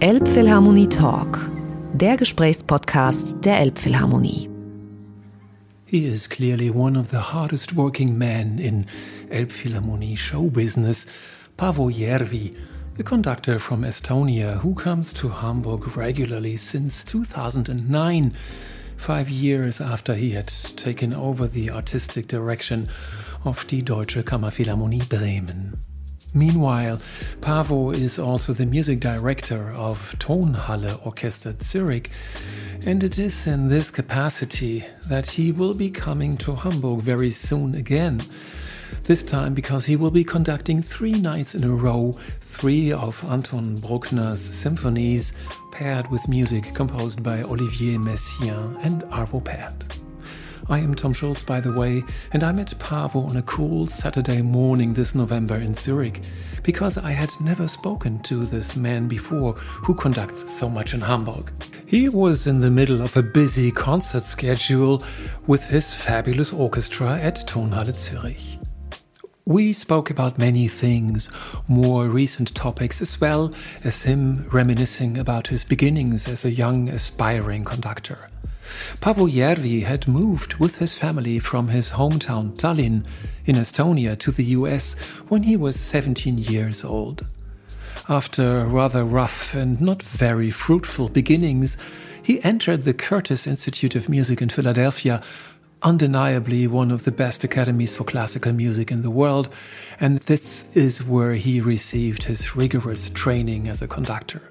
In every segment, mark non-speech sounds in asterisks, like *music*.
Elbphilharmonie Talk, der Gesprächspodcast der Elbphilharmonie. He is clearly one of the hardest working men in Elbphilharmonie show business, Paavo Järvi, a conductor from Estonia who comes to Hamburg regularly since 2009, five years after he had taken over the artistic direction of die Deutsche Kammerphilharmonie Bremen. Meanwhile, Paavo is also the music director of Tonhalle Orchester Zurich, and it is in this capacity that he will be coming to Hamburg very soon again. This time because he will be conducting three nights in a row, three of Anton Bruckner's symphonies, paired with music composed by Olivier Messiaen and Arvo Pärt. I am Tom Schulz, by the way, and I met Paavo on a cool Saturday morning this November in Zurich because I had never spoken to this man before who conducts so much in Hamburg. He was in the middle of a busy concert schedule with his fabulous orchestra at Tonhalle Zurich. We spoke about many things, more recent topics, as well as him reminiscing about his beginnings as a young aspiring conductor. Paavo Järvi had moved with his family from his hometown Tallinn in Estonia to the US when he was 17 years old. After rather rough and not very fruitful beginnings, he entered the Curtis Institute of Music in Philadelphia, undeniably one of the best academies for classical music in the world, and this is where he received his rigorous training as a conductor.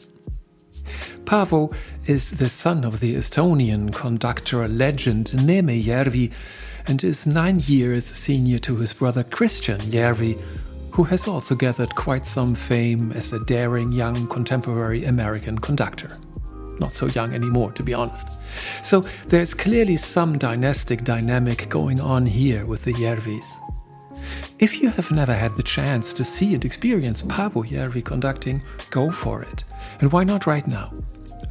Paavo is the son of the Estonian conductor legend Neeme Järvi and is nine years senior to his brother Kristjan Järvi, who has also gathered quite some fame as a daring young contemporary American conductor. Not so young anymore, to be honest. So there's clearly some dynastic dynamic going on here with the Järvis. If you have never had the chance to see and experience Paavo Järvi conducting, go for it. And why not right now?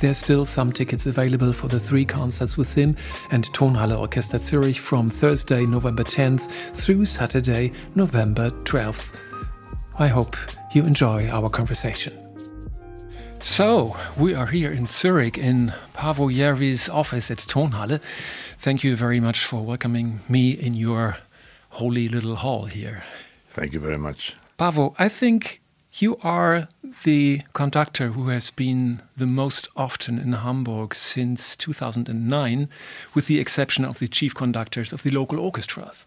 There's still some tickets available for the three concerts with him and Tonhalle Orchester Zurich from Thursday, November 10th through Saturday, November 12th. I hope you enjoy our conversation. So, we are here in Zurich in Paavo Järvi's office at Tonhalle. Thank you very much for welcoming me in your holy little hall here. Thank you very much. Paavo, I think you are the conductor who has been the most often in Hamburg since 2009, with the exception of the chief conductors of the local orchestras.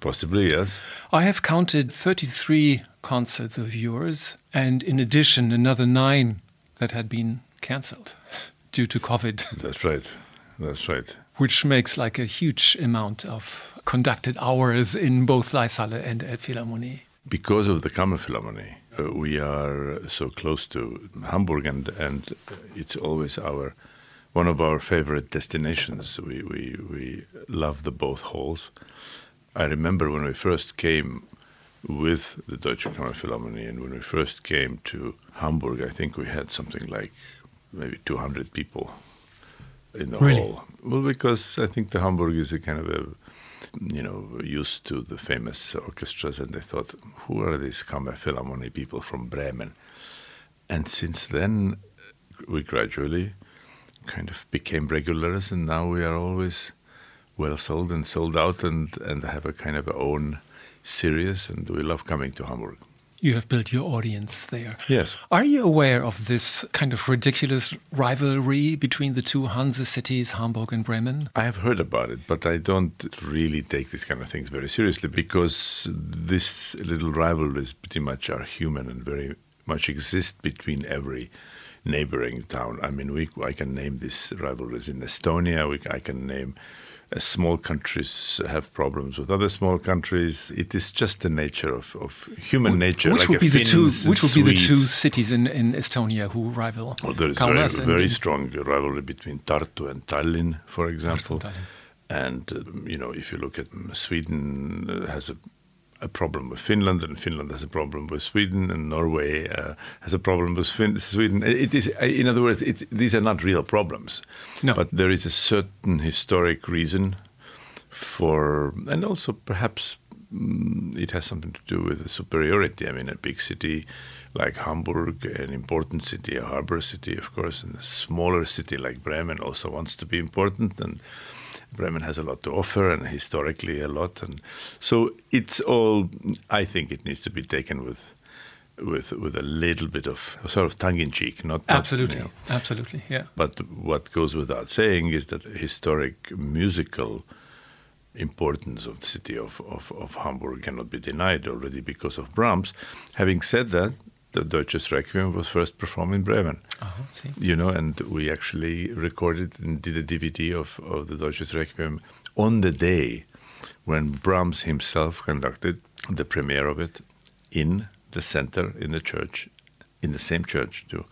Possibly, yes. I have counted 33 concerts of yours, and in addition, another nine that had been cancelled *laughs* due to COVID. That's right. That's right. Which makes like a huge amount of conducted hours in both Laeiszhalle and Elbphilharmonie. Because of the Kammerphilharmonie, uh, we are so close to Hamburg, and and it's always our one of our favorite destinations. We we we love the both halls. I remember when we first came with the Deutsche Kammerphilharmonie, and when we first came to Hamburg, I think we had something like maybe 200 people in the Really? hall. Well, because I think the Hamburg is a kind of a you know, used to the famous orchestras, and they thought, who are these Kammerphilharmonie people from Bremen? And since then, we gradually kind of became regulars, and now we are always well sold and sold out, and and have a kind of a own series, and we love coming to Hamburg. You have built your audience there. Yes. Are you aware of this kind of ridiculous rivalry between the two Hanse cities, Hamburg and Bremen? I have heard about it, but I don't really take these kind of things very seriously because this little rivalries pretty much are human and very much exist between every neighboring town. I mean, we I can name these rivalries in Estonia. We, I can name small countries have problems with other small countries. It is just the nature of, of human nature. Which like would a be the two? Which would be the two cities in, in Estonia who rival? Well, there is very, Kaunas and- very and- strong rivalry between Tartu and Tallinn, for example. Tallinn. And um, you know, if you look at um, Sweden, uh, has a, a problem with Finland, and Finland has a problem with Sweden, and Norway uh, has a problem with fin- Sweden. It is, in other words, it's, these are not real problems, No. but there is a certain historic reason for, and also perhaps mm, it has something to do with the superiority. I mean, a big city like Hamburg, an important city, a harbor city, of course, and a smaller city like Bremen also wants to be important. And Bremen has a lot to offer, and historically a lot. And so it's all. I think it needs to be taken with with with a little bit of sort of tongue in cheek, not absolutely, not, you know. absolutely, yeah. But what goes without saying is that historic musical importance of the city of, of, of Hamburg cannot be denied already because of Brahms. Having said that, the Deutsches Requiem was first performed in Bremen. Oh, you know, and we actually recorded and did a DVD of, of the Deutsches Requiem on the day when Brahms himself conducted the premiere of it in the center in the church, in the same church too,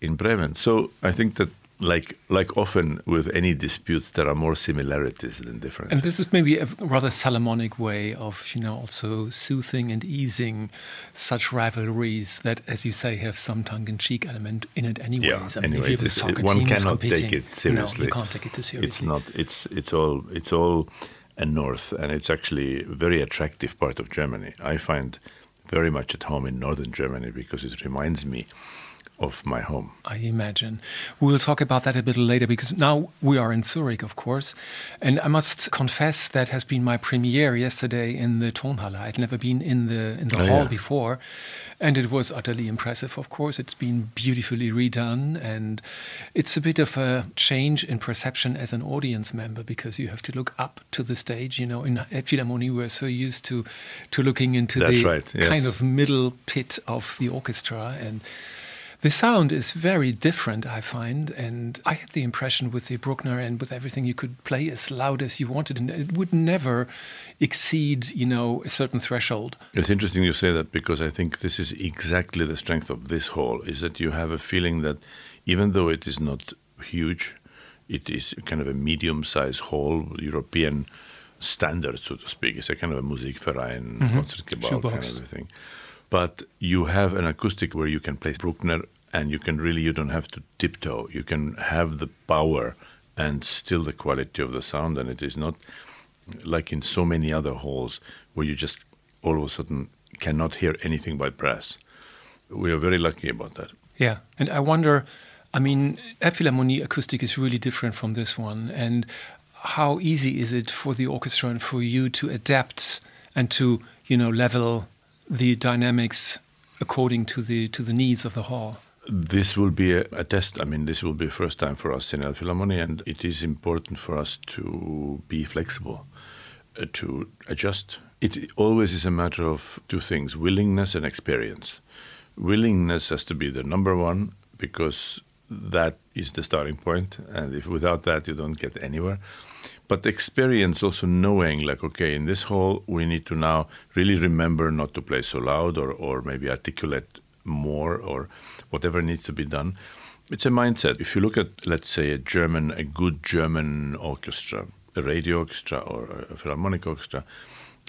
in Bremen. So I think that like like often with any disputes, there are more similarities than differences. And this is maybe a rather Solomonic way of you know also soothing and easing such rivalries that, as you say, have some tongue-in-cheek element in it, anyways. Yeah, I mean, anyway, this, one cannot take it seriously. No, you can't take it too seriously. It's not. It's it's all it's all a north, and it's actually a very attractive part of Germany. I find very much at home in northern Germany because it reminds me of my home. I imagine. We'll talk about that a bit later because now we are in Zurich, of course. And I must confess that has been my premiere yesterday in the Tonhalle. I'd never been in the in the oh, hall yeah. before. And it was utterly impressive, of course. It's been beautifully redone. And it's a bit of a change in perception as an audience member because you have to look up to the stage. You know, in Philharmonie, we're so used to, to looking into That's the right, yes. kind of middle pit of the orchestra. And the sound is very different, I find, and I had the impression with the Bruckner and with everything you could play as loud as you wanted, and it would never exceed, you know, a certain threshold. It's interesting you say that because I think this is exactly the strength of this hall: is that you have a feeling that even though it is not huge, it is kind of a medium-sized hall, European standard, so to speak. It's a kind of a Musikverein, mm-hmm. Concertgebouw kind of thing but you have an acoustic where you can play Bruckner and you can really you don't have to tiptoe. You can have the power and still the quality of the sound, and it is not like in so many other halls where you just all of a sudden cannot hear anything but brass. We are very lucky about that. Yeah, and I wonder. I mean, Elbphilharmonie acoustic is really different from this one, and how easy is it for the orchestra and for you to adapt and to you know level the dynamics according to the to the needs of the hall. This will be a, a test. I mean, this will be first time for us in Elbphilharmonie, and it is important for us to be flexible, uh, to adjust. It always is a matter of two things: willingness and experience. Willingness has to be the number one because that is the starting point, and if without that you don't get anywhere but experience also knowing like okay in this hall we need to now really remember not to play so loud or, or maybe articulate more or whatever needs to be done. It's a mindset. If you look at let's say a german a good german orchestra a radio orchestra or a philharmonic orchestra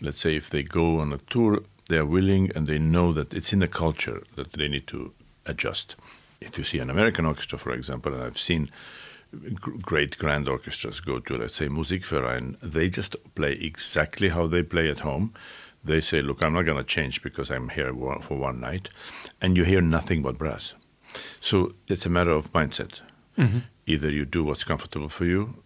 let's say if they go on a tour they are willing and they know that it's in the culture that they need to adjust. If you see an american orchestra for example and i've seen great grand orchestras go to, let's say, Musikverein, they just play exactly how they play at home. They say, look, I'm not going to change because I'm here for one night. And you hear nothing but brass. So it's a matter of mindset. Mm-hmm. Either you do what's comfortable for you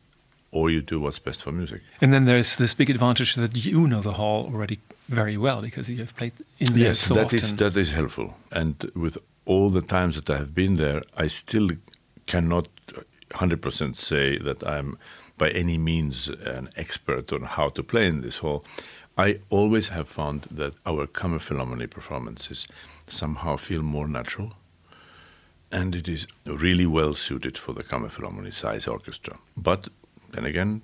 or you do what's best for music. And then there's this big advantage that you know the hall already very well because you have played in there yes, so that often. Is, that is helpful. And with all the times that I have been there, I still cannot 100% say that I'm by any means an expert on how to play in this hall. I always have found that our Kammerphilharmonie performances somehow feel more natural, and it is really well suited for the Kammerphilharmonie size orchestra. But then again,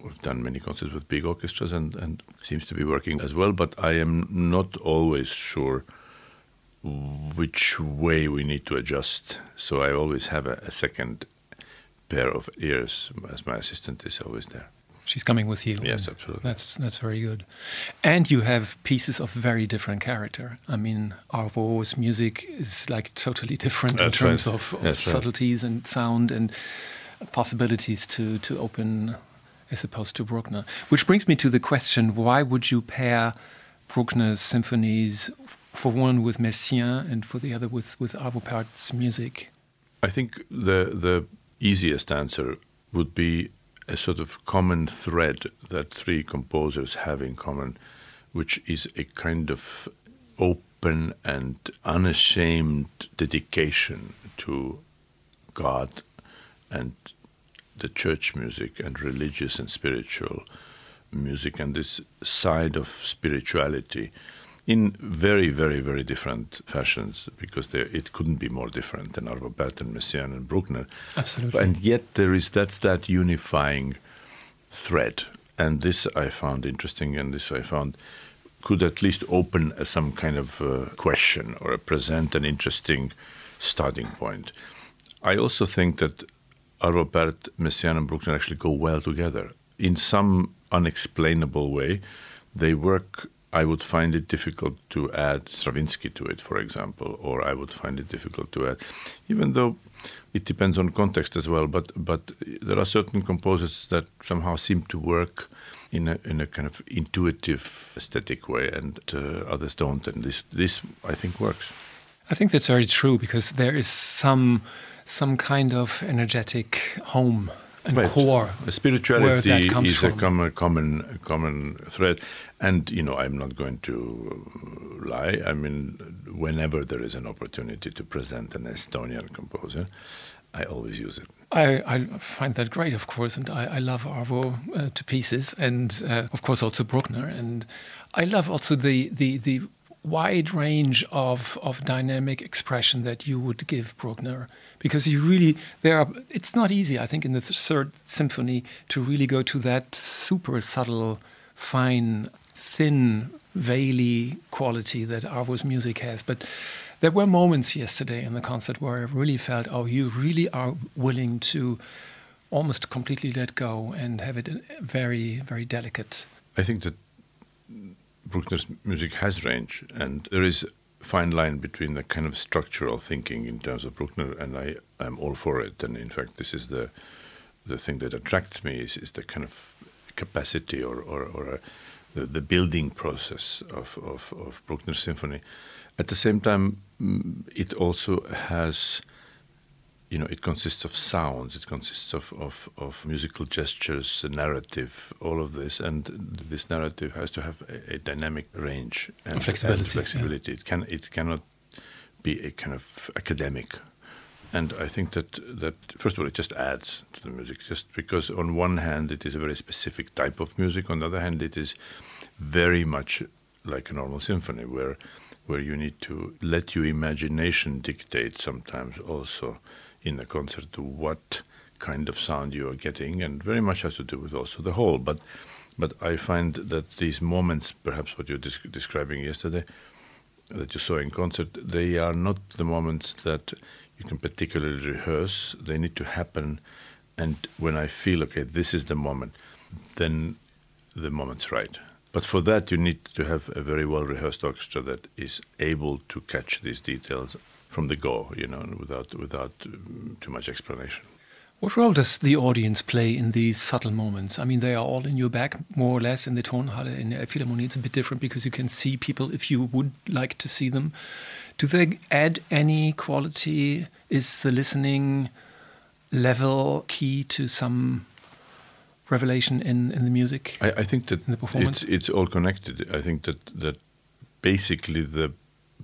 we've done many concerts with big orchestras and, and seems to be working as well, but I am not always sure which way we need to adjust. So I always have a, a second pair of ears as my assistant is always there. She's coming with you. Yes, absolutely. That's that's very good. And you have pieces of very different character. I mean, Arvo's music is like totally different that's in terms right. of, of subtleties right. and sound and possibilities to to open as opposed to Bruckner. Which brings me to the question why would you pair Bruckner's symphonies, for one with Messiaen and for the other with, with Arvo Pärt's music? I think the, the easiest answer would be a sort of common thread that three composers have in common, which is a kind of open and unashamed dedication to God and the church music and religious and spiritual music and this side of spirituality in very, very, very different fashions because it couldn't be more different than Arvo Pärt and Messiaen and Bruckner. Absolutely. And yet there is that's that unifying thread. And this I found interesting, and this I found could at least open a, some kind of uh, question or present an interesting starting point. I also think that Arvo Pärt, Messiaen, and Bruckner actually go well together. In some unexplainable way, they work. I would find it difficult to add Stravinsky to it, for example, or I would find it difficult to add, even though it depends on context as well. But but there are certain composers that somehow seem to work in a in a kind of intuitive, aesthetic way, and uh, others don't. And this this I think works. I think that's very true because there is some some kind of energetic home and right. core. Spirituality is from. a common, common, common thread, and you know I'm not going to lie. I mean, whenever there is an opportunity to present an Estonian composer, I always use it. I, I find that great, of course, and I, I love Arvo uh, to pieces, and uh, of course also Bruckner, and I love also the the the wide range of, of dynamic expression that you would give Bruckner because you really there are it's not easy I think in the third symphony to really go to that super subtle fine thin veily quality that Arvo's music has. But there were moments yesterday in the concert where I really felt oh you really are willing to almost completely let go and have it uh, very very delicate. I think that Bruckner's music has range, and there is fine line between the kind of structural thinking in terms of Bruckner, and I am all for it. And in fact, this is the the thing that attracts me is, is the kind of capacity or or, or a, the, the building process of, of, of Bruckner's symphony. At the same time, mm, it also has you know, it consists of sounds, it consists of, of, of musical gestures, narrative, all of this, and this narrative has to have a, a dynamic range and flexibility. And flexibility. Yeah. It can it cannot be a kind of academic. And I think that that first of all, it just adds to the music, just because on one hand it is a very specific type of music, on the other hand it is very much like a normal symphony, where where you need to let your imagination dictate sometimes also in the concert to what kind of sound you are getting, and very much has to do with also the whole. But but I find that these moments, perhaps what you're describing yesterday, that you saw in concert, they are not the moments that you can particularly rehearse. They need to happen, and when I feel okay, this is the moment, then the moment's right. But for that, you need to have a very well rehearsed orchestra that is able to catch these details from the go, you know, without without um, too much explanation. What role does the audience play in these subtle moments? I mean, they are all in your back, more or less, in the Tonhalle. In the Philharmonie, it's a bit different because you can see people if you would like to see them. Do they add any quality? Is the listening level key to some revelation in, in the music? I, I think that the performance? It's, it's all connected. I think that, that basically the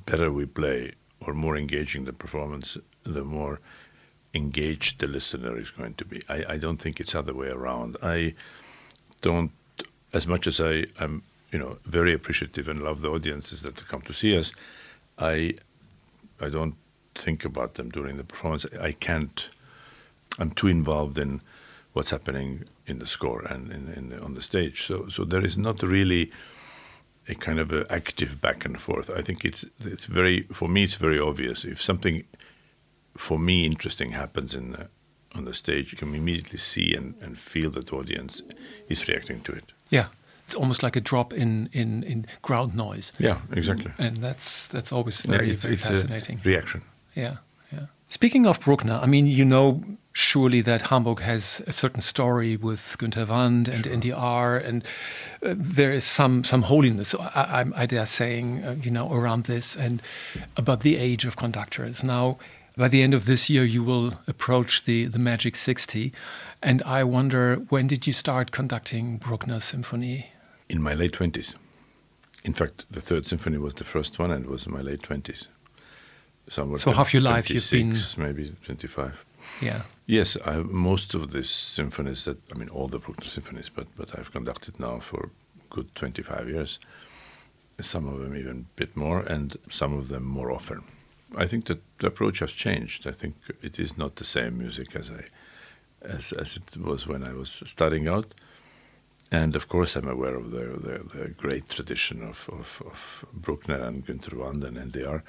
better we play, or more engaging the performance, the more engaged the listener is going to be. I, I don't think it's other way around. I don't, as much as I am, you know, very appreciative and love the audiences that come to see us. I, I don't think about them during the performance. I can't. I'm too involved in what's happening in the score and in, in on the stage. So, so there is not really a kind of active back and forth. I think it's it's very for me it's very obvious. If something for me interesting happens in the, on the stage, you can immediately see and, and feel that the audience is reacting to it. Yeah, it's almost like a drop in in, in ground noise. Yeah, exactly. And that's that's always very yeah, it's, very it's fascinating. reaction. Yeah. Speaking of Bruckner, I mean, you know surely that Hamburg has a certain story with Günter Wand and sure. NDR, and uh, there is some some holiness, I, I, I dare saying, uh, you know, around this and about the age of conductors. Now, by the end of this year, you will approach the the magic sixty, and I wonder when did you start conducting Bruckner symphony? In my late twenties. In fact, the third symphony was the first one, and it was in my late twenties. So half your life you've been maybe twenty-five. Yeah. Yes, I have most of these symphonies that I mean all the Bruckner symphonies, but but I've conducted now for good 25 years. Some of them even a bit more, and some of them more often. I think that the approach has changed. I think it is not the same music as I as as it was when I was starting out. And of course, I'm aware of the, the, the great tradition of, of, of, Bruckner and Günter Wand and NDR.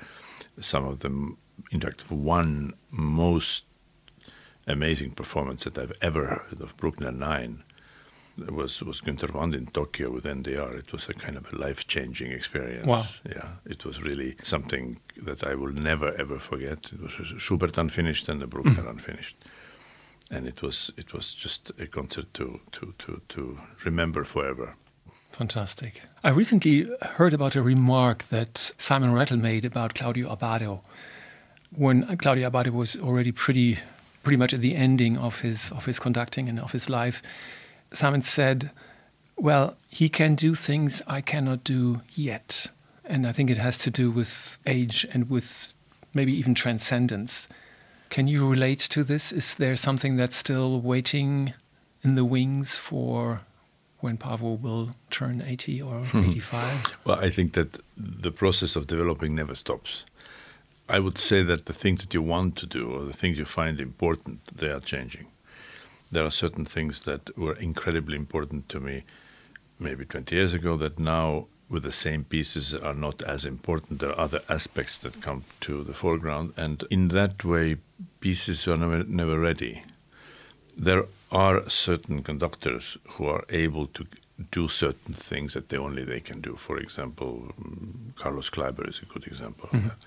Some of them, in fact, one most amazing performance that I've ever heard of Bruckner 9 was was Günter Wand in Tokyo with NDR. It was a kind of a life changing experience. Wow. Yeah, it was really something that I will never ever forget. It was Schubert unfinished and the Bruckner mm. unfinished, and it was it was just a concert to to to to remember forever. Fantastic. I recently heard about a remark that Simon Rattle made about Claudio Abbado when Claudio Abbado was already pretty pretty much at the ending of his of his conducting and of his life, Simon said, "Well, he can do things I cannot do yet," and I think it has to do with age and with maybe even transcendence. Can you relate to this? Is there something that's still waiting in the wings for when Paavo will turn 80 or hmm. 85? well, I think that the process of developing never stops. I would say that the things that you want to do or the things you find important, they are changing. There are certain things that were incredibly important to me maybe 20 years ago that now with the same pieces are not as important. There are other aspects that come to the foreground, and in that way, pieces are never, never ready. There are certain conductors who are able to do certain things that they only they can do. For example, mm, Carlos Kleiber is a good example of mm-hmm. that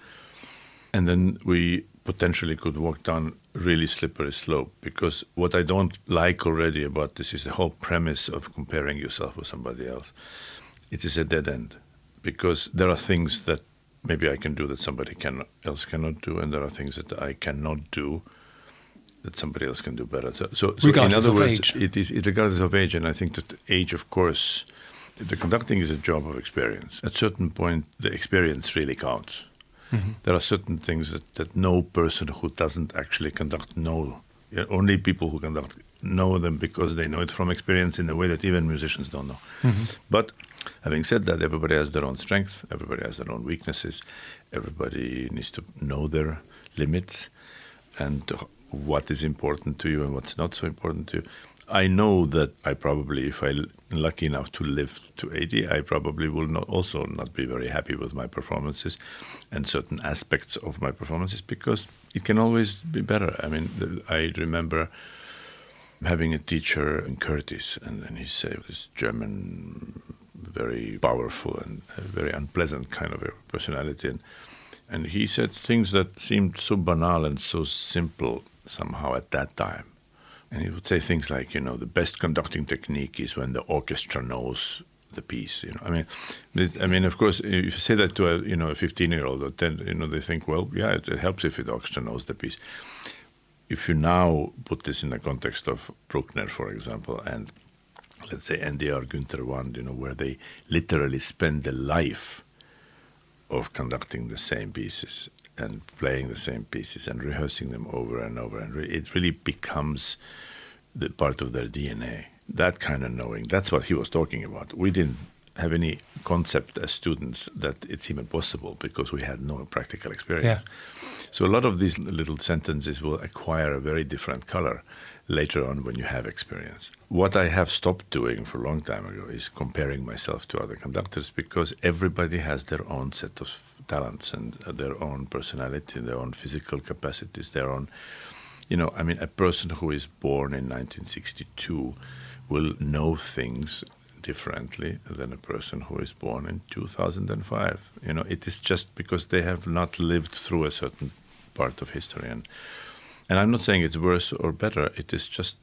and then we potentially could walk down really slippery slope because what I don't like already about this is the whole premise of comparing yourself with somebody else. It is a dead end because there are things that maybe I can do that somebody can, else cannot do, and there are things that I cannot do that somebody else can do better. So, so, so in other words, age. it is it regardless of age, and I think that age, of course, the conducting is a job of experience. At a certain point, the experience really counts. Mm-hmm. There are certain things that, that no person who doesn't actually conduct know. Only people who conduct know them because they know it from experience in a way that even musicians don't know. Mm-hmm. But having said that, everybody has their own strength, everybody has their own weaknesses, everybody needs to know their limits and what is important to you and what's not so important to you. I know that I probably, if I'm lucky enough to live to 80, I probably will not also not be very happy with my performances and certain aspects of my performances because it can always be better. I mean, I remember having a teacher in Curtis, and, and he said this German, very powerful and very unpleasant kind of a personality, and and he said things that seemed so banal and so simple somehow at that time and he would say things like, you know, the best conducting technique is when the orchestra knows the piece. You know, I mean, I mean, of course, if you say that to a you know a 15 year old, or ten, you know they think, well, yeah, it, it, helps if the orchestra knows the piece. If you now put this in the context of Bruckner, for example, and let's say NDR Günter Wand, you know, where they literally spend the life of conducting the same pieces and playing the same pieces and rehearsing them over and over, and re- it really becomes the part of their DNA. That kind of knowing, that's what he was talking about. We didn't have any concept as students that it's even possible because we had no practical experience. Yeah. So a lot of these little sentences will acquire a very different color later on when you have experience. What I have stopped doing for a long time ago is comparing myself to other conductors because everybody has their own set of talents and their own personality, their own physical capacities, their own, you know, I mean, a person who is born in 1962 will know things differently than a person who is born in 2005. You know, it is just because they have not lived through a certain part of history. And and I'm not saying it's worse or better. It is just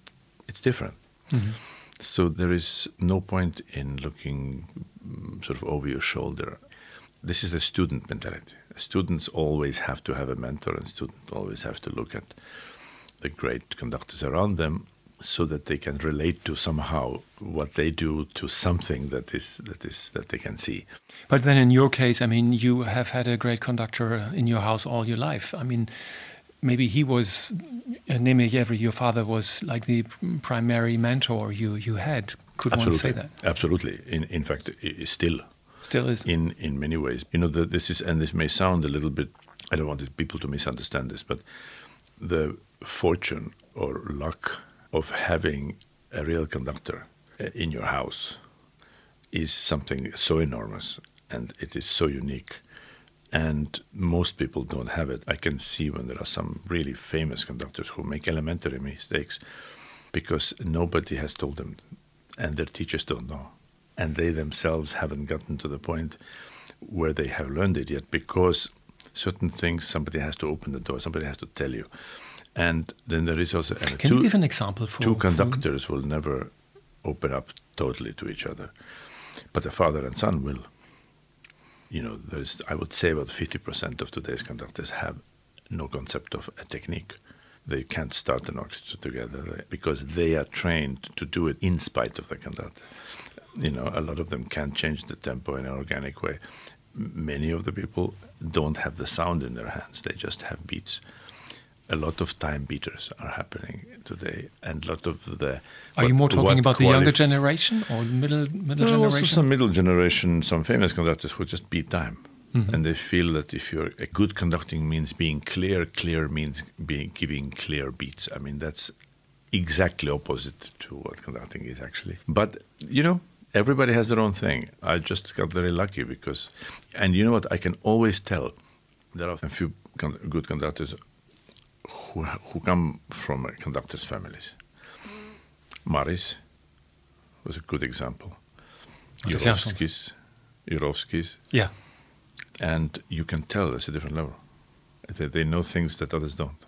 it's different. Mm-hmm. So there is no point in looking mm, sort of over your shoulder. This is the student mentality. Students always have to have a mentor, and students always have to look at the great conductors around them so that they can relate to somehow what they do to something that is that is that they can see. But then, in your case, I mean, you have had a great conductor in your house all your life. I mean, maybe he was uh, Neeme your father was like the primary mentor you you had. Could Absolutely. one say that? Absolutely. In in fact, still still is in in many ways. You know, the, this is and this may sound a little bit. I don't want people to misunderstand this, but the fortune or luck of having a real conductor uh, in your house is something so enormous and it is so unique. And most people don't have it. I can see when there are some really famous conductors who make elementary mistakes because nobody has told them and their teachers don't know. And they themselves haven't gotten to the point where they have learned it yet because certain things somebody has to open the door, somebody has to tell you. And then there is also. Can two, you give an example for two conductors for... will never open up totally to each other, but a father and son will. You know, there's I would say about fifty percent of today's conductors have no concept of a technique. They can't start an orchestra together because they are trained to do it in spite of the conductor. You know, a lot of them can't change the tempo in an organic way. Many of the people don't have the sound in their hands; they just have beats a lot of time beaters are happening today, and a lot of the. Are what, you more talking about the younger generation or middle middle no, generation? Also some middle generation, some famous conductors who just beat time, mm-hmm. and they feel that if you're a good conducting means being clear, clear means being giving clear beats. I mean that's exactly opposite to what conducting is actually. But you know, everybody has their own thing. I just got very lucky because, and you know what? I can always tell. There are a few good conductors who, who come from conductors' families. Mm. Mariss was a good example. Jurowskis, Jurowskis. Yeah. And you can tell there's a different level. They, they know things that others don't.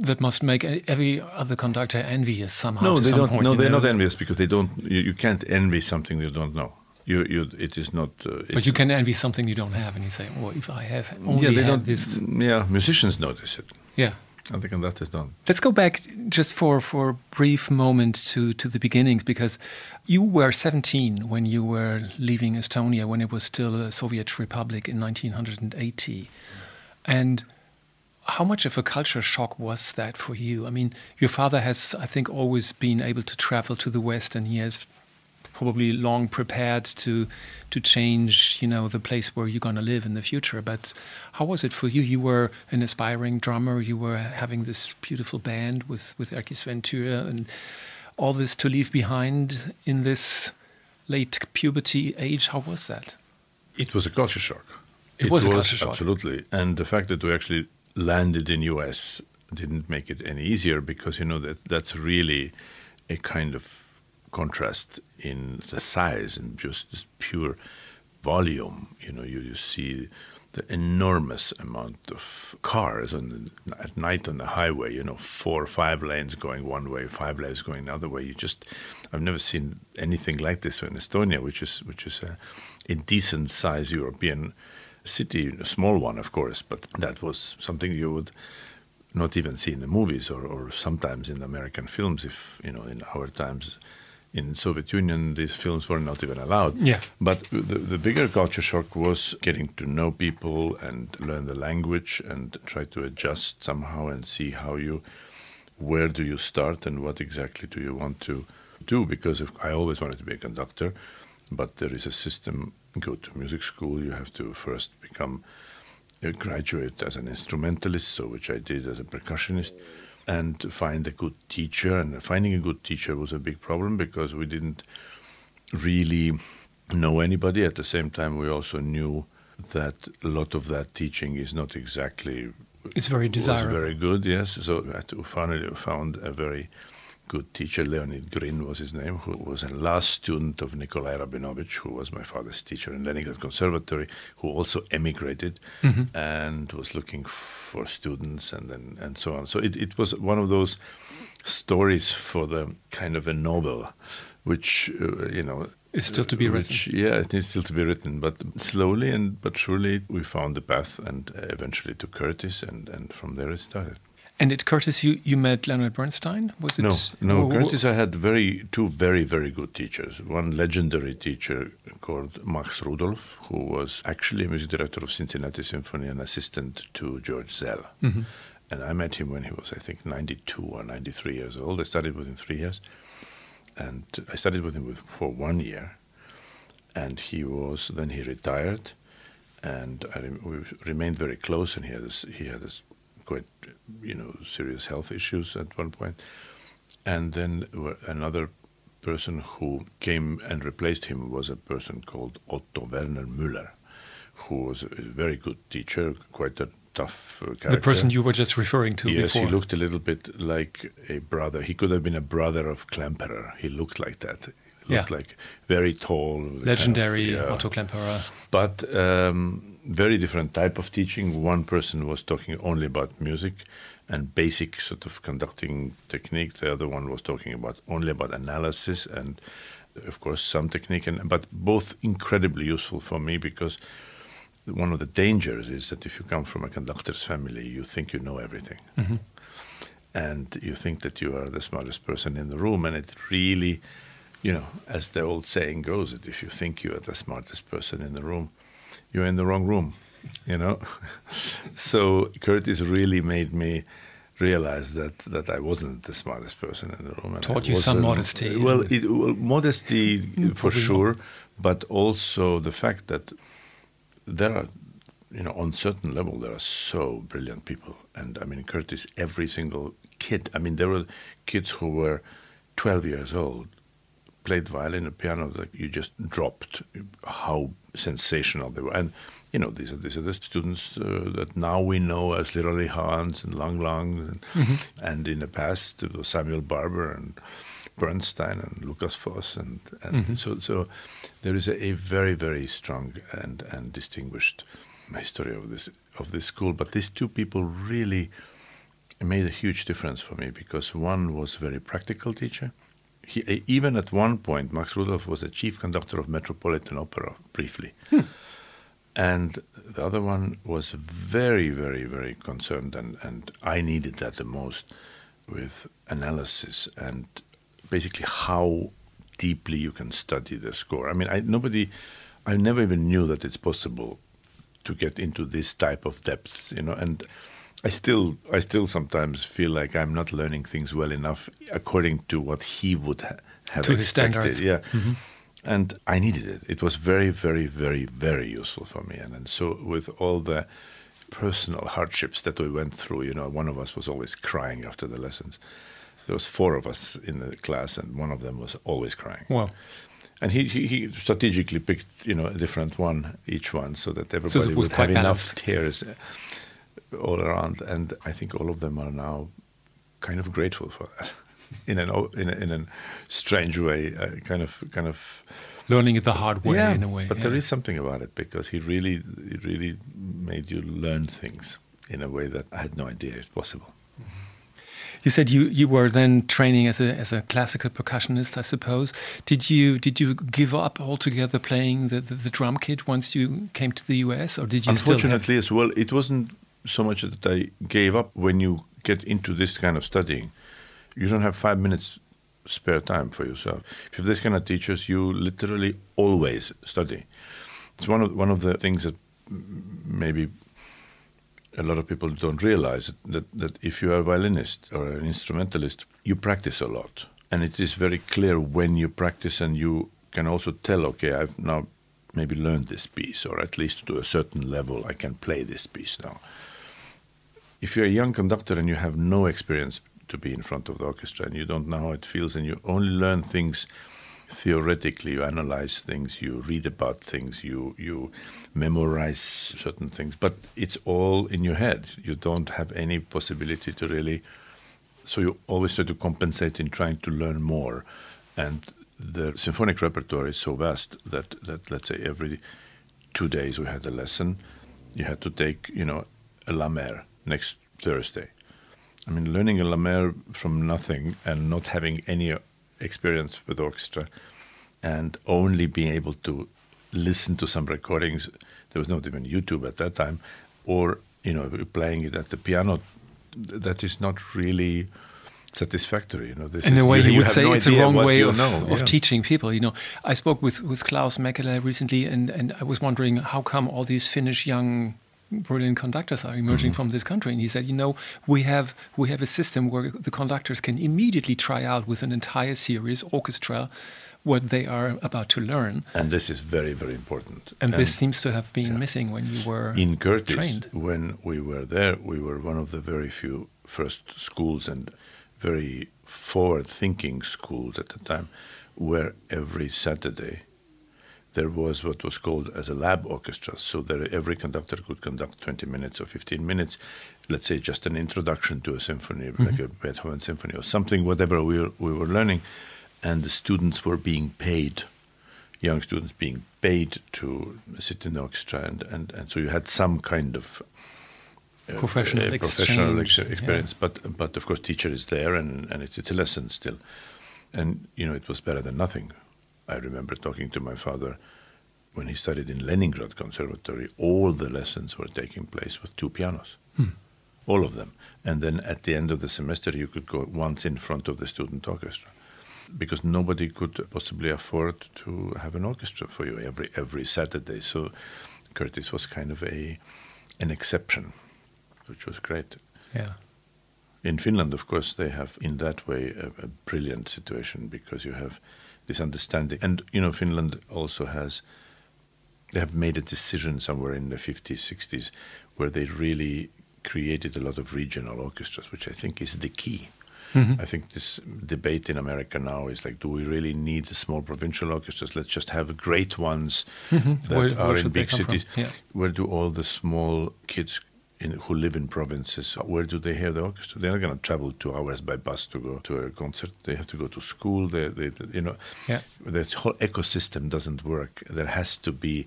That must make every other conductor envious somehow. No, they don't. no, they're know. not envious because they don't. You, you, can't envy something you don't know. You, you, it is not. Uh, but you can envy something you don't have, and you say, "Oh, if I have only yeah, they don't, this." Yeah, musicians notice it. Yeah, think that is done. Let's go back just for, for a brief moment to, to the beginnings because you were 17 when you were leaving Estonia when it was still a Soviet republic in 1980. And how much of a culture shock was that for you? I mean, your father has, I think, always been able to travel to the West and he has probably long prepared to to change you know the place where you're going to live in the future. But how was it for you? You were an aspiring drummer. You were having this beautiful band with with Erkki-Sven Tüür and all this to leave behind in this late puberty age. How was that? It was a culture shock. It, it was, was, a culture shock. absolutely. And the fact that we actually landed in US didn't make it any easier because you know that that's really a kind of contrast in the size and just pure volume. You know, you, you see the enormous amount of cars on the, at night on the highway. You know, four or five lanes going one way, five lanes going another way. You just, I've never seen anything like this in Estonia, which is which is a, a decent size European city, a small one, of course, but that was something you would not even see in the movies or, or sometimes in American films. If you know, in our times in Soviet Union, these films were not even allowed. Yeah. But the, the bigger culture shock was getting to know people and learn the language and try to adjust somehow and see how you, where do you start and what exactly do you want to do? Because if, I always wanted to be a conductor, but there is a system. Go to music school. You have to first become a graduate as an instrumentalist, so which I did as a percussionist and find a good teacher. And finding a good teacher was a big problem because we didn't really know anybody. At the same time, we also knew that a lot of that teaching is not exactly it's very desirable. very good, yes. So I finally found a very good teacher, Leonid Grin was his name, who was a last student of Nikolai Rabinovich, who was my father's teacher in Leningrad Conservatory, who also emigrated mm-hmm. and was looking for students and then and so on. So it, it was one of those stories for the kind of a novel, which uh, you know is still to be which, written. Yeah, it needs still to be written, but slowly and but surely we found the path, and eventually to Curtis, and and from there it started. And at Curtis, you, you met Leonard Bernstein? Was it? No, no. Curtis, I had very two very very good teachers. One legendary teacher called Max Rudolf, who was actually a music director of Cincinnati Symphony and assistant to George Szell. Mm -hmm. And I met him when he was, I think, 92 or 93 years old. I studied with him three years, and I studied with him with, for one year. And he was then he retired, and I, we remained very close. And he had this, he had this quite, you know, serious health issues at one point. And then another person who came and replaced him was a person called Otto Werner Müller, who was a very good teacher, quite a tough uh, character. The person you were just referring to yes, before. he looked a little bit like a brother. He could have been a brother of Klemperer. He looked like that. He looked yeah. like very tall. Legendary kind of, yeah. Otto Klemperer. But um, very different type of teaching. One person was talking only about music and basic sort of conducting technique. The other one was talking about only about analysis and, of course, some technique. And but both incredibly useful for me because one of the dangers is that if you come from a conductor's family, you think you know everything. Mm-hmm. And you think that you are the smartest person in the room, and it really, you know, as the old saying goes, that if you think you are the smartest person in the room, you're in the wrong room, you know. *laughs* so Curtis really made me realize that that I wasn't the smartest person in the room. And Taught you some modesty. Well, it, well modesty mm, for sure, not. but also the fact that there are, you know, on certain level there are so brilliant people, and I mean Curtis, every single kid. I mean there were kids who were 12 years old played violin and piano that you just dropped how sensational they were. And you know, these are these are the students uh, that now we know as literally Hans and Lang Lang, and, mm-hmm. and in the past it was Samuel Barber and Bernstein and Lukas Foss, and, and mm-hmm. so so there is a, a, very very strong and and distinguished history of this of this school. But these two people really made a huge difference for me because one was a very practical teacher he, even at one point, Max Rudolf was the chief conductor of Metropolitan Opera briefly. Hmm. And the other one was very, very, very concerned, and, and I needed that the most with analysis and basically how deeply you can study the score. I mean, I, nobody, I never even knew that it's possible to get into this type of depths, you know, and I still, I still sometimes feel like I'm not learning things well enough according to what he would ha- have to expected. his standards. Yeah, mm-hmm. and I needed it. It was very, very, very, very useful for me. And, and so with all the personal hardships that we went through, you know, one of us was always crying after the lessons. There was four of us in the class, and one of them was always crying. Wow and he, he, he, strategically picked you know a different one each one so that everybody so would have enough tears all around, and I think all of them are now kind of grateful for that, *laughs* in an in a, in a strange way, uh, kind of kind of learning it the hard way yeah, in a way. But yeah. there is something about it because he really he really made you learn things in a way that I had no idea it was possible. Mm-hmm. You said you, you were then training as a as a classical percussionist, I suppose. Did you did you give up altogether playing the, the, the drum kit once you came to the US, or did you? Unfortunately, as well, it wasn't so much that I gave up. When you get into this kind of studying, you don't have five minutes spare time for yourself. If you have this kind of teachers, you literally always study. It's one of one of the things that maybe a lot of people don't realize that, that if you are a violinist or an instrumentalist, you practice a lot. And it is very clear when you practice and you can also tell, okay, I've now maybe learned this piece, or at least to a certain level, I can play this piece now if you're a young conductor and you have no experience to be in front of the orchestra and you don't know how it feels and you only learn things theoretically you analyze things you read about things you you memorize certain things but it's all in your head you don't have any possibility to really so you always try to compensate in trying to learn more. And the symphonic repertoire is so vast that, that let's say every two days we had a lesson. You had to take, you know, a La Mer next Thursday. I mean, learning a La Mer from nothing and not having any experience with orchestra and only being able to listen to some recordings. There was not even YouTube at that time, or you know, playing it at the piano. That is not really satisfactory. You know, this in is, a way, you, you, would say no it's a wrong way of, know. of Yeah. teaching people. You know, I spoke with with Klaus Mäkelä recently, and and I was wondering how come all these Finnish young brilliant conductors are emerging Mm-hmm. from this country and he said you know we have we have a system where the conductors can immediately try out with an entire series orchestra what they are about to learn And this is very, very important. and, this seems to have been missing when you were in Curtis, trained. when we were there, we were one of the very few first schools and very forward-thinking schools at the time, where every Saturday there was what was called as a lab orchestra. So that every conductor could conduct 20 minutes or 15 minutes, let's say just an introduction to a symphony, like a Beethoven symphony or something, whatever we were, we were learning, and the students were being paid young students being paid to sit in the orchestra, and, and, and so you had some kind of uh, Professional uh, professional exchange, ex- experience. But but of course, teacher is there, and and it's, it's a lesson still, and you know it was better than nothing. I remember talking to my father when he studied in Leningrad Conservatory. All the lessons were taking place with two pianos, hmm. all of them, and then at the end of the semester you could go once in front of the student orchestra because nobody could possibly afford to have an orchestra for you every every Saturday. So Curtis was kind of a an exception, which was great. yeah In Finland, of course, they have in that way a, a brilliant situation because you have this understanding, and you know Finland also has. They have made a decision somewhere in the 50s, 60s, where they really created a lot of regional orchestras, which I think is the key. Mm-hmm. I think this debate in America now is like, do we really need the small provincial orchestras? Let's just have great ones mm-hmm. that Where- where are in big cities. Yeah. Where do all the small kids in, who live in provinces, where do they hear the orchestra? They're not going to travel two hours by bus to go to a concert. They have to go to school. They, they, you know, Yeah. the whole ecosystem doesn't work. There has to be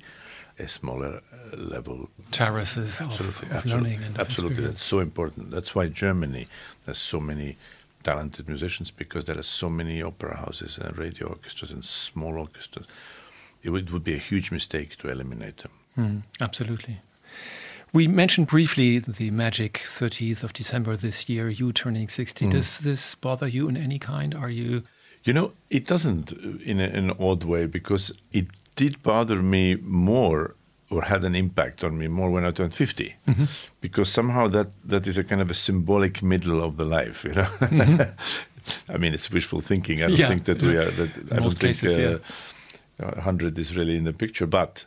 a smaller uh, level terraces absolutely, of absolutely, learning and absolutely. experience. That's so important. That's why Germany has so many talented musicians because there are so many opera houses and radio orchestras and small orchestras. It would, would be a huge mistake to eliminate them. Mm, absolutely. We mentioned briefly the magic 30th of December this year, you turning 60. Mm. Does this bother you in any kind? Are you. You know, it doesn't uh, in, an odd way because it did bother me more or had an impact on me more when I turned 50 because somehow that, that is a kind of a symbolic middle of the life, you know. *laughs* I mean, it's wishful thinking. I don't Yeah, think that we are, that, I In don't most think cases, uh, 100 is really in the picture. But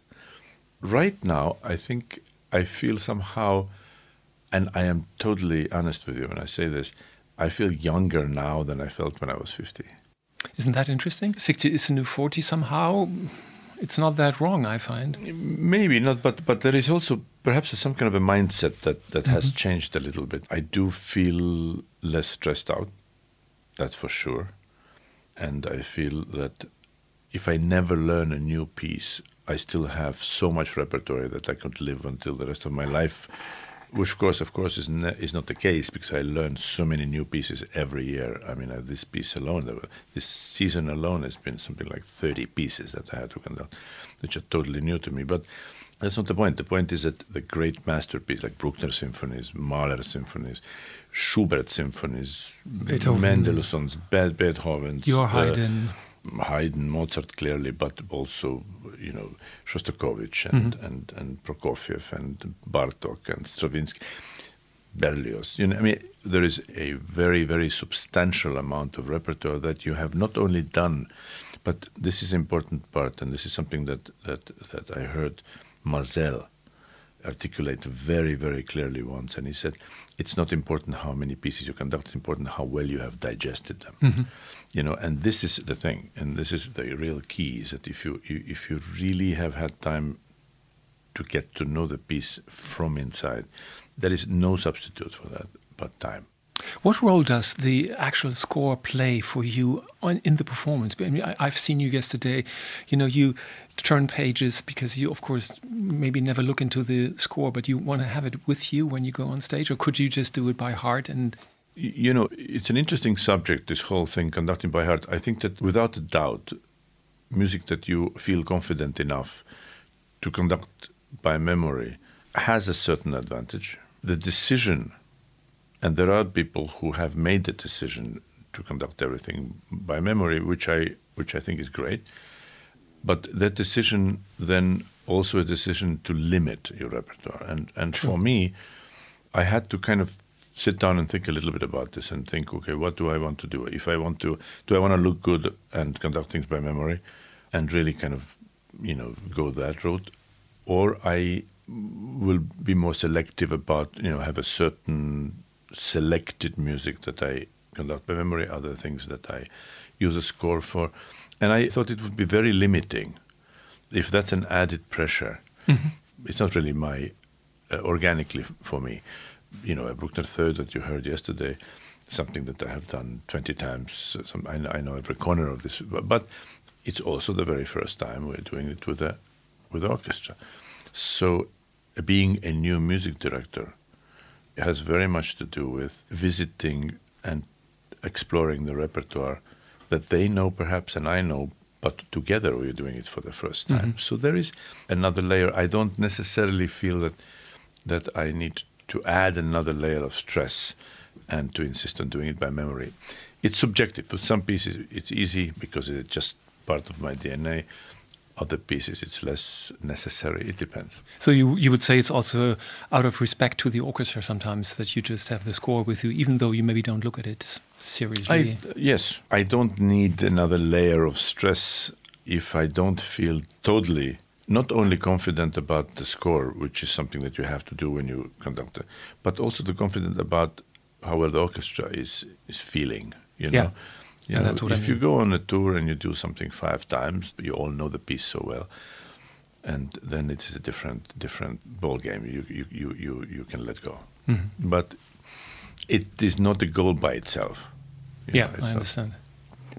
right now, I think I feel somehow, and I am totally honest with you when I say this, I feel younger now than I felt when I was 50. Isn't that interesting? 60 is a new 40 somehow. It's not that wrong, I find. Maybe not, but but there is also perhaps some kind of a mindset that that has mm-hmm. changed a little bit. I do feel less stressed out, that's for sure, and I feel that if I never learn a new piece, I still have so much repertoire that I could live until the rest of my life. Which, of course, of course, is ne- is not the case because I learn so many new pieces every year. I mean, uh, this piece alone, this season alone, has been something like thirty pieces that I had to conduct, which are totally new to me. But that's not the point. The point is that the great masterpiece, like Bruckner symphonies, Mahler symphonies, Schubert symphonies, Beethoven. Mendelssohn's, Beethoven's, Your uh, Haydn. Mozart clearly, but also you know Shostakovich and mm-hmm. and and Prokofiev and Bartok and Stravinsky, Berlioz. You know, I mean, there is a very very substantial amount of repertoire that you have not only done, but this is important part, and this is something that that that I heard Maazel articulate very very clearly once, and he said, "It's not important how many pieces you conduct; it's important how well you have digested them." Mm-hmm. you know and this is the thing and this is the real key is that if you you- if you really have had time to get to know the piece from inside there is no substitute for that but time What role does the actual score play for you on, in the performance? I mean, I, I've seen you yesterday. You know, you turn pages because you, of course, maybe never look into the score, but you want to have it with you when you go on stage, or could you just do it by heart and? You know, it's an interesting subject. This whole thing, conducting by heart. I think that without a doubt, music that you feel confident enough to conduct by memory has a certain advantage. The decision, and there are people who have made the decision to conduct everything by memory, which I which I think is great. But that decision then also a decision to limit your repertoire. And and for me, I had to kind of sit down and think a little bit about this and think, okay, what do I want to do? If I want to, do I want to look good and conduct things by memory, and really kind of, you know, go that route, or I will be more selective about, you know, have a certain selected music that I conduct by memory, other things that I use a score for. And I thought it would be very limiting if that's an added pressure. Mm-hmm. It's not really my uh, organically for me. You know, a Bruckner third that you heard yesterday, something that I have done 20 times. Some, I, I know every corner of this, but it's also the very first time we're doing it with a with orchestra. So, being a new music director has very much to do with visiting and exploring the repertoire that they know perhaps and I know, but together we're doing it for the first time. Mm-hmm. So there is another layer. I don't necessarily feel that that I need to add another layer of stress and to insist on doing it by memory. It's subjective. For some pieces, it's easy because it's just part of my DNA other pieces it's less necessary. It depends. So you you would say it's also out of respect to the orchestra sometimes that you just have the score with you, even though you maybe don't look at it seriously. I, yes, I don't need another layer of stress if I don't feel totally not only confident about the score, which is something that you have to do when you conduct it, but also the confident about how well the orchestra is is feeling. You know. Yeah you know, if I mean. you go on a tour and you do something five times, you all know the piece so well, and then it's a different different ball game. You you you you, you can let go, mm-hmm. but it is not a goal by itself. Yeah, know, I understand.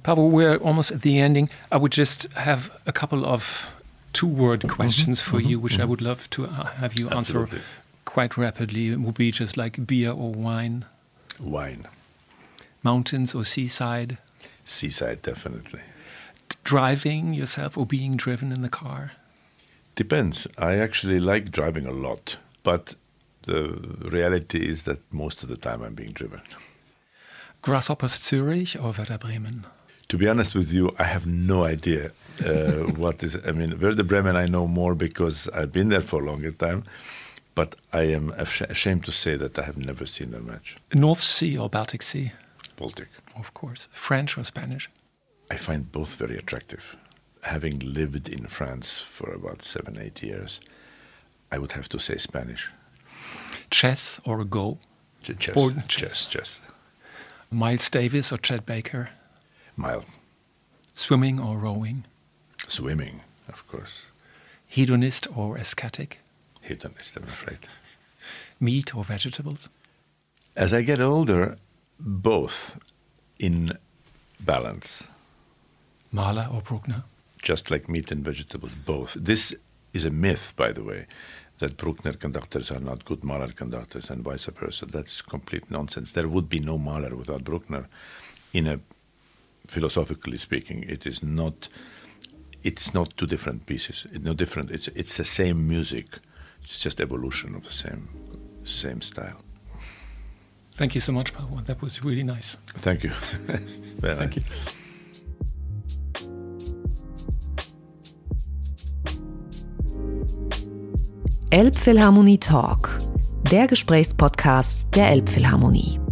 Paavo, we're almost at the ending. I would just have a couple of two-word mm-hmm. questions mm-hmm. for mm-hmm. you, which mm-hmm. I would love to uh, have you Absolutely. answer quite rapidly. It would be just like beer or wine. Wine. Mountains or seaside. Seaside, definitely. Driving yourself or being driven in the car? Depends. I actually like driving a lot, but the reality is that most of the time I'm being driven. Grasshoppers Zurich or Werder Bremen? To be honest with you, I have no idea uh, *laughs* what is. I mean, Werder Bremen I know more because I've been there for a longer time, but I am ashamed to say that I have never seen their match. North Sea or Baltic Sea? Baltic of course. French or Spanish? I find both very attractive. Having lived in France for about seven, eight years, I would have to say Spanish. Chess or Go? Ch- chess. Board chess. Chess. Chess. Miles Davis or Chet Baker? Miles. Swimming or rowing? Swimming, of course. Hedonist or ascetic? Hedonist, I'm afraid. Meat or vegetables? As I get older, both in balance. Mahler or Bruckner? Just like meat and vegetables, both. This is a myth, by the way, that Bruckner conductors are not good Mahler conductors and vice versa. That's complete nonsense. There would be no Mahler without Bruckner. In a philosophically speaking, it is not. It's not two different pieces. It's no different. It's it's the same music. It's just evolution of the same same style. Thank you so much, Pavel. That was really nice. Thank you. *laughs* Thank nice. you. Elbphilharmonie Talk, der Gesprächspodcast der Elbphilharmonie.